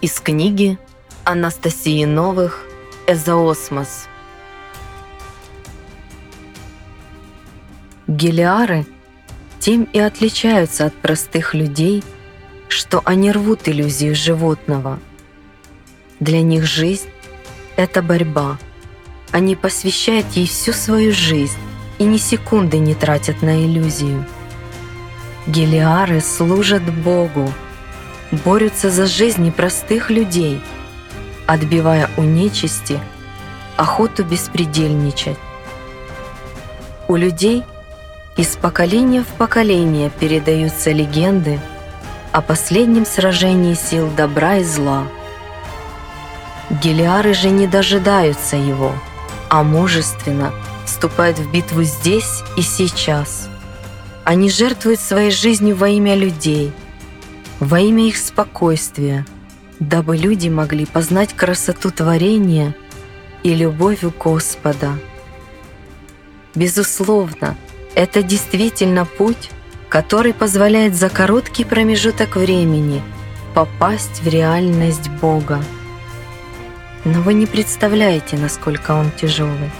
Из книги Анастасии Новых «Эзоосмос». Гелиары тем и отличаются от простых людей, что они рвут иллюзию животного. Для них жизнь – это борьба. Они посвящают ей всю свою жизнь и ни секунды не тратят на иллюзию. Гелиары служат Богу – борются за жизни простых людей, отбивая у нечисти охоту беспредельничать. У людей из поколения в поколение передаются легенды о последнем сражении сил добра и зла. Гелиары же не дожидаются его, а мужественно вступают в битву здесь и сейчас. Они жертвуют своей жизнью во имя людей – во имя их спокойствия, дабы люди могли познать красоту творения и любовь Господа. Безусловно, это действительно путь, который позволяет за короткий промежуток времени попасть в реальность Бога. Но вы не представляете, насколько он тяжелый.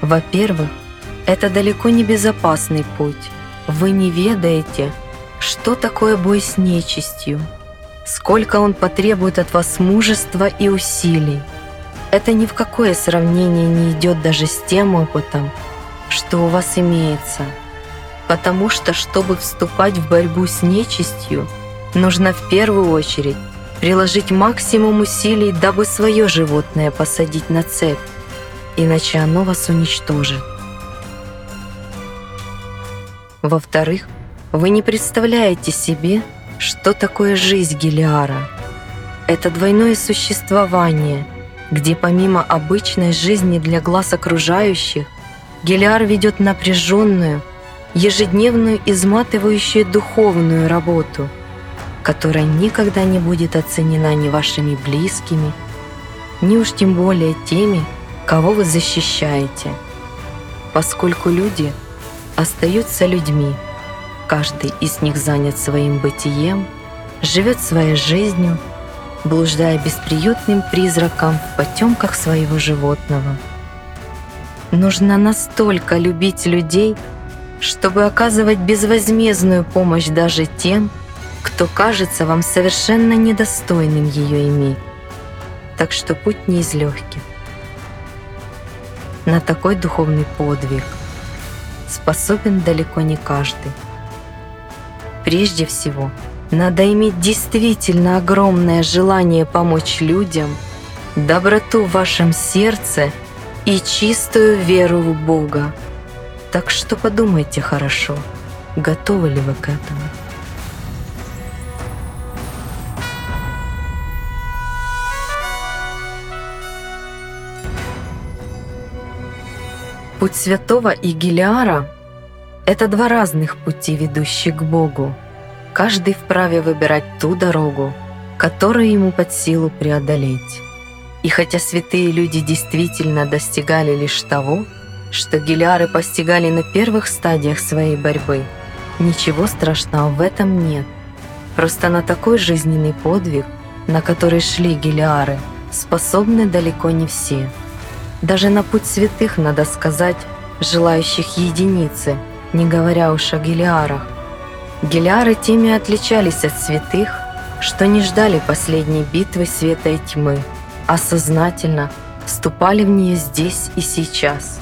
Во-первых, это далеко не безопасный путь. Вы не ведаете, что такое бой с нечистью? Сколько он потребует от вас мужества и усилий? Это ни в какое сравнение не идет даже с тем опытом, что у вас имеется. Потому что, чтобы вступать в борьбу с нечистью, нужно в первую очередь приложить максимум усилий, дабы свое животное посадить на цепь, иначе оно вас уничтожит. Во-вторых, вы не представляете себе, что такое жизнь Гелиара. Это двойное существование, где помимо обычной жизни для глаз окружающих, Гелиар ведет напряженную, ежедневную изматывающую духовную работу, которая никогда не будет оценена ни вашими близкими, ни уж тем более теми, кого вы защищаете, поскольку люди остаются людьми – Каждый из них занят своим бытием, живет своей жизнью, блуждая бесприютным призраком в потемках своего животного. Нужно настолько любить людей, чтобы оказывать безвозмездную помощь даже тем, кто кажется вам совершенно недостойным ее иметь. Так что путь не из легких. На такой духовный подвиг способен далеко не каждый. Прежде всего, надо иметь действительно огромное желание помочь людям, доброту в вашем сердце и чистую веру в Бога. Так что подумайте хорошо, готовы ли вы к этому. Путь святого Игилиара – это два разных пути, ведущих к Богу. Каждый вправе выбирать ту дорогу, которую ему под силу преодолеть. И хотя святые люди действительно достигали лишь того, что гелиары постигали на первых стадиях своей борьбы, ничего страшного в этом нет. Просто на такой жизненный подвиг, на который шли гелиары, способны далеко не все. Даже на путь святых, надо сказать, желающих единицы – не говоря уж о Гелиарах. Гелиары теми отличались от святых, что не ждали последней битвы света и тьмы, а сознательно вступали в нее здесь и сейчас.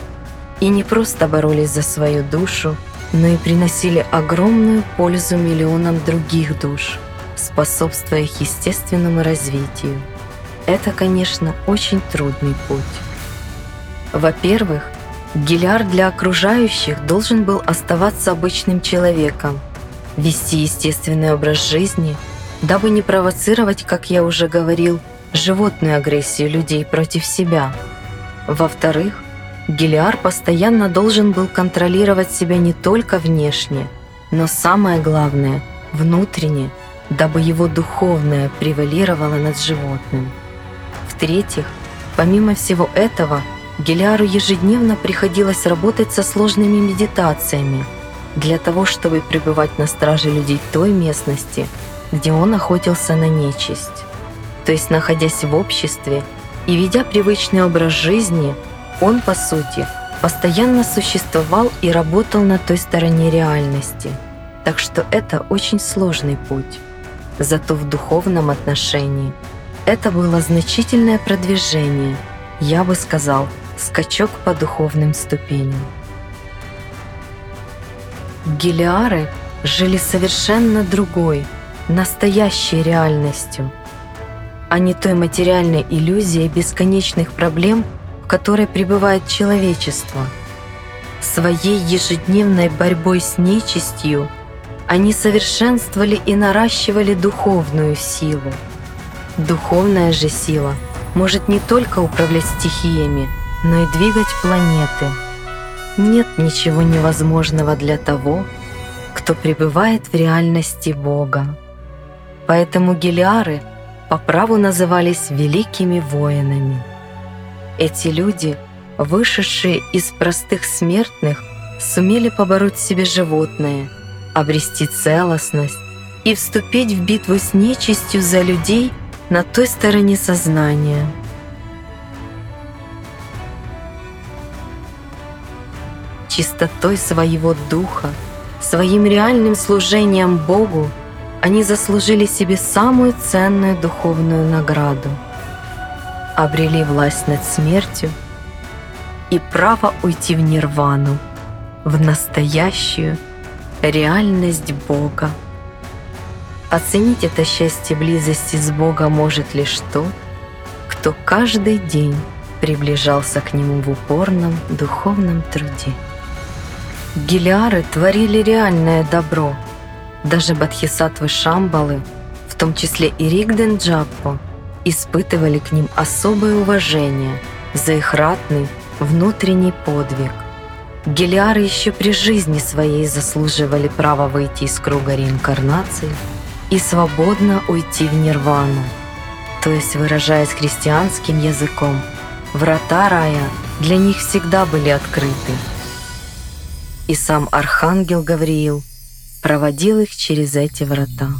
И не просто боролись за свою душу, но и приносили огромную пользу миллионам других душ, способствуя их естественному развитию. Это, конечно, очень трудный путь. Во-первых, Гиляр для окружающих должен был оставаться обычным человеком, вести естественный образ жизни, дабы не провоцировать, как я уже говорил, животную агрессию людей против себя. Во-вторых, Гелиар постоянно должен был контролировать себя не только внешне, но самое главное – внутренне, дабы его духовное превалировало над животным. В-третьих, помимо всего этого – Гелиару ежедневно приходилось работать со сложными медитациями для того, чтобы пребывать на страже людей той местности, где он охотился на нечисть. то есть находясь в обществе и ведя привычный образ жизни, он, по сути, постоянно существовал и работал на той стороне реальности. Так что это очень сложный путь. Зато в духовном отношении это было значительное продвижение, я бы сказал, скачок по духовным ступеням. Гелиары жили совершенно другой, настоящей реальностью, а не той материальной иллюзией бесконечных проблем, в которой пребывает человечество. Своей ежедневной борьбой с нечистью они совершенствовали и наращивали духовную силу. Духовная же сила может не только управлять стихиями, но и двигать планеты. Нет ничего невозможного для того, кто пребывает в реальности Бога. Поэтому гелиары по праву назывались великими воинами. Эти люди, вышедшие из простых смертных, сумели побороть себе животное, обрести целостность и вступить в битву с нечистью за людей на той стороне сознания. Чистотой своего духа, своим реальным служением Богу они заслужили себе самую ценную духовную награду. Обрели власть над смертью и право уйти в нирвану, в настоящую реальность Бога. Оценить это счастье близости с Богом может лишь тот, кто каждый день приближался к Нему в упорном духовном труде. Гелиары творили реальное добро. Даже Бадхисатвы Шамбалы, в том числе и Ригден Джаппо, испытывали к ним особое уважение за их ратный внутренний подвиг. Гелиары еще при жизни своей заслуживали права выйти из круга реинкарнации – и свободно уйти в нирвану. То есть, выражаясь христианским языком, врата рая для них всегда были открыты. И сам Архангел Гавриил проводил их через эти врата.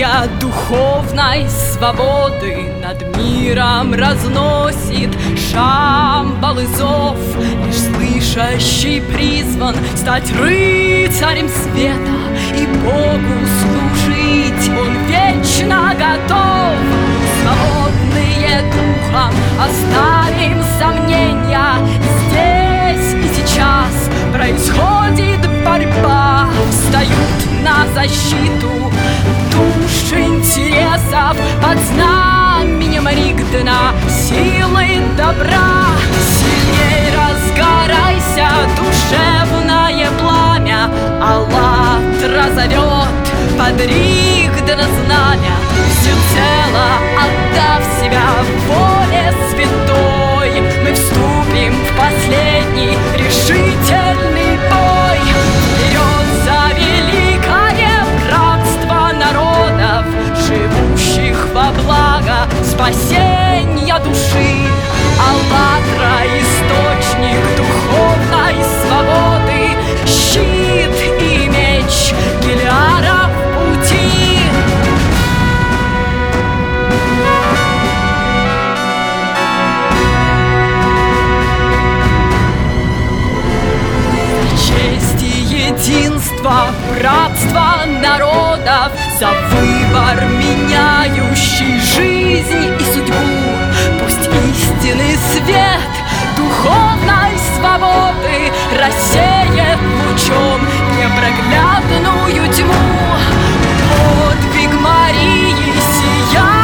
Знания духовной свободы Над миром разносит. Шамбал зов Лишь слышащий призван стать рыцарем света И Богу служить. Он вечно готов Ригдена силы добра. Сильней разгорайся, душевное пламя. Аллатра зовет под Ригдена знамя. Всецело отдав себя воле святой Мы вступим в последний решительный бой. Вперед за великое братство народов Живущих во благо спасения души. Аллатра — источник духовной свободы. Щит и меч Гелиара в пути. Честь и единство, братство народов. За выбор, меняющий жизнь и судьбу истинный свет духовной свободы Рассеет лучом непроглядную тьму. Подвиг Марии, сияние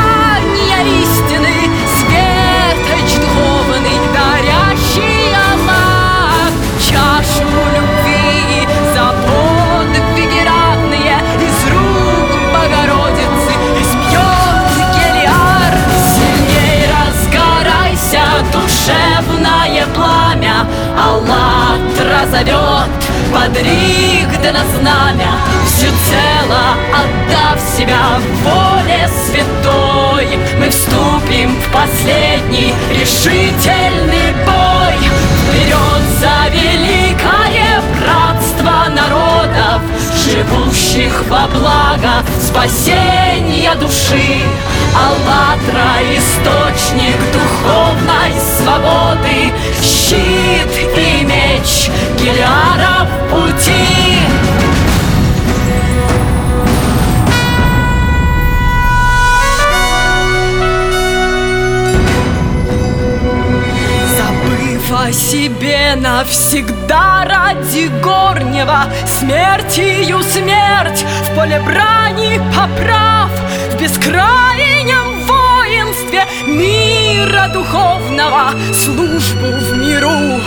знамя Всецело отдав себя воле святой. Мы вступим в последний решительный бой. Вперед за великое братство народов Живущих во благо спасения души. АЛЛАТРА — источник духовной навсегда ради горнего. Смертью смерть в поле брани поправ. В бескрайнем воинстве мира духовного Службу в миру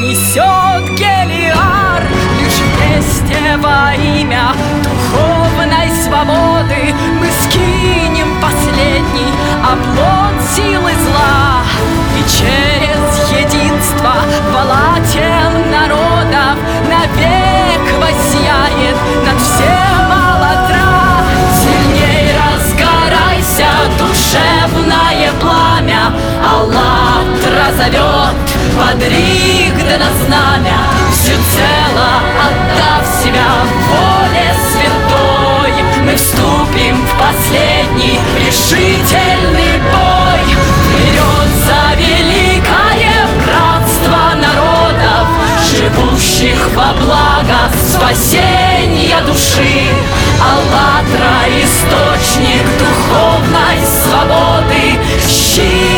несет Гелиар. Лишь вместе во имя духовной свободы Мы скинем последний оплот силы зла. И через единство риг да на знамя Всецело отдав себя. Воле святой Мы вступим в последний решительный бой. Вперед за великое братство народов Живущих во благо спасения души. АЛЛАТРА — источник духовной свободы Щит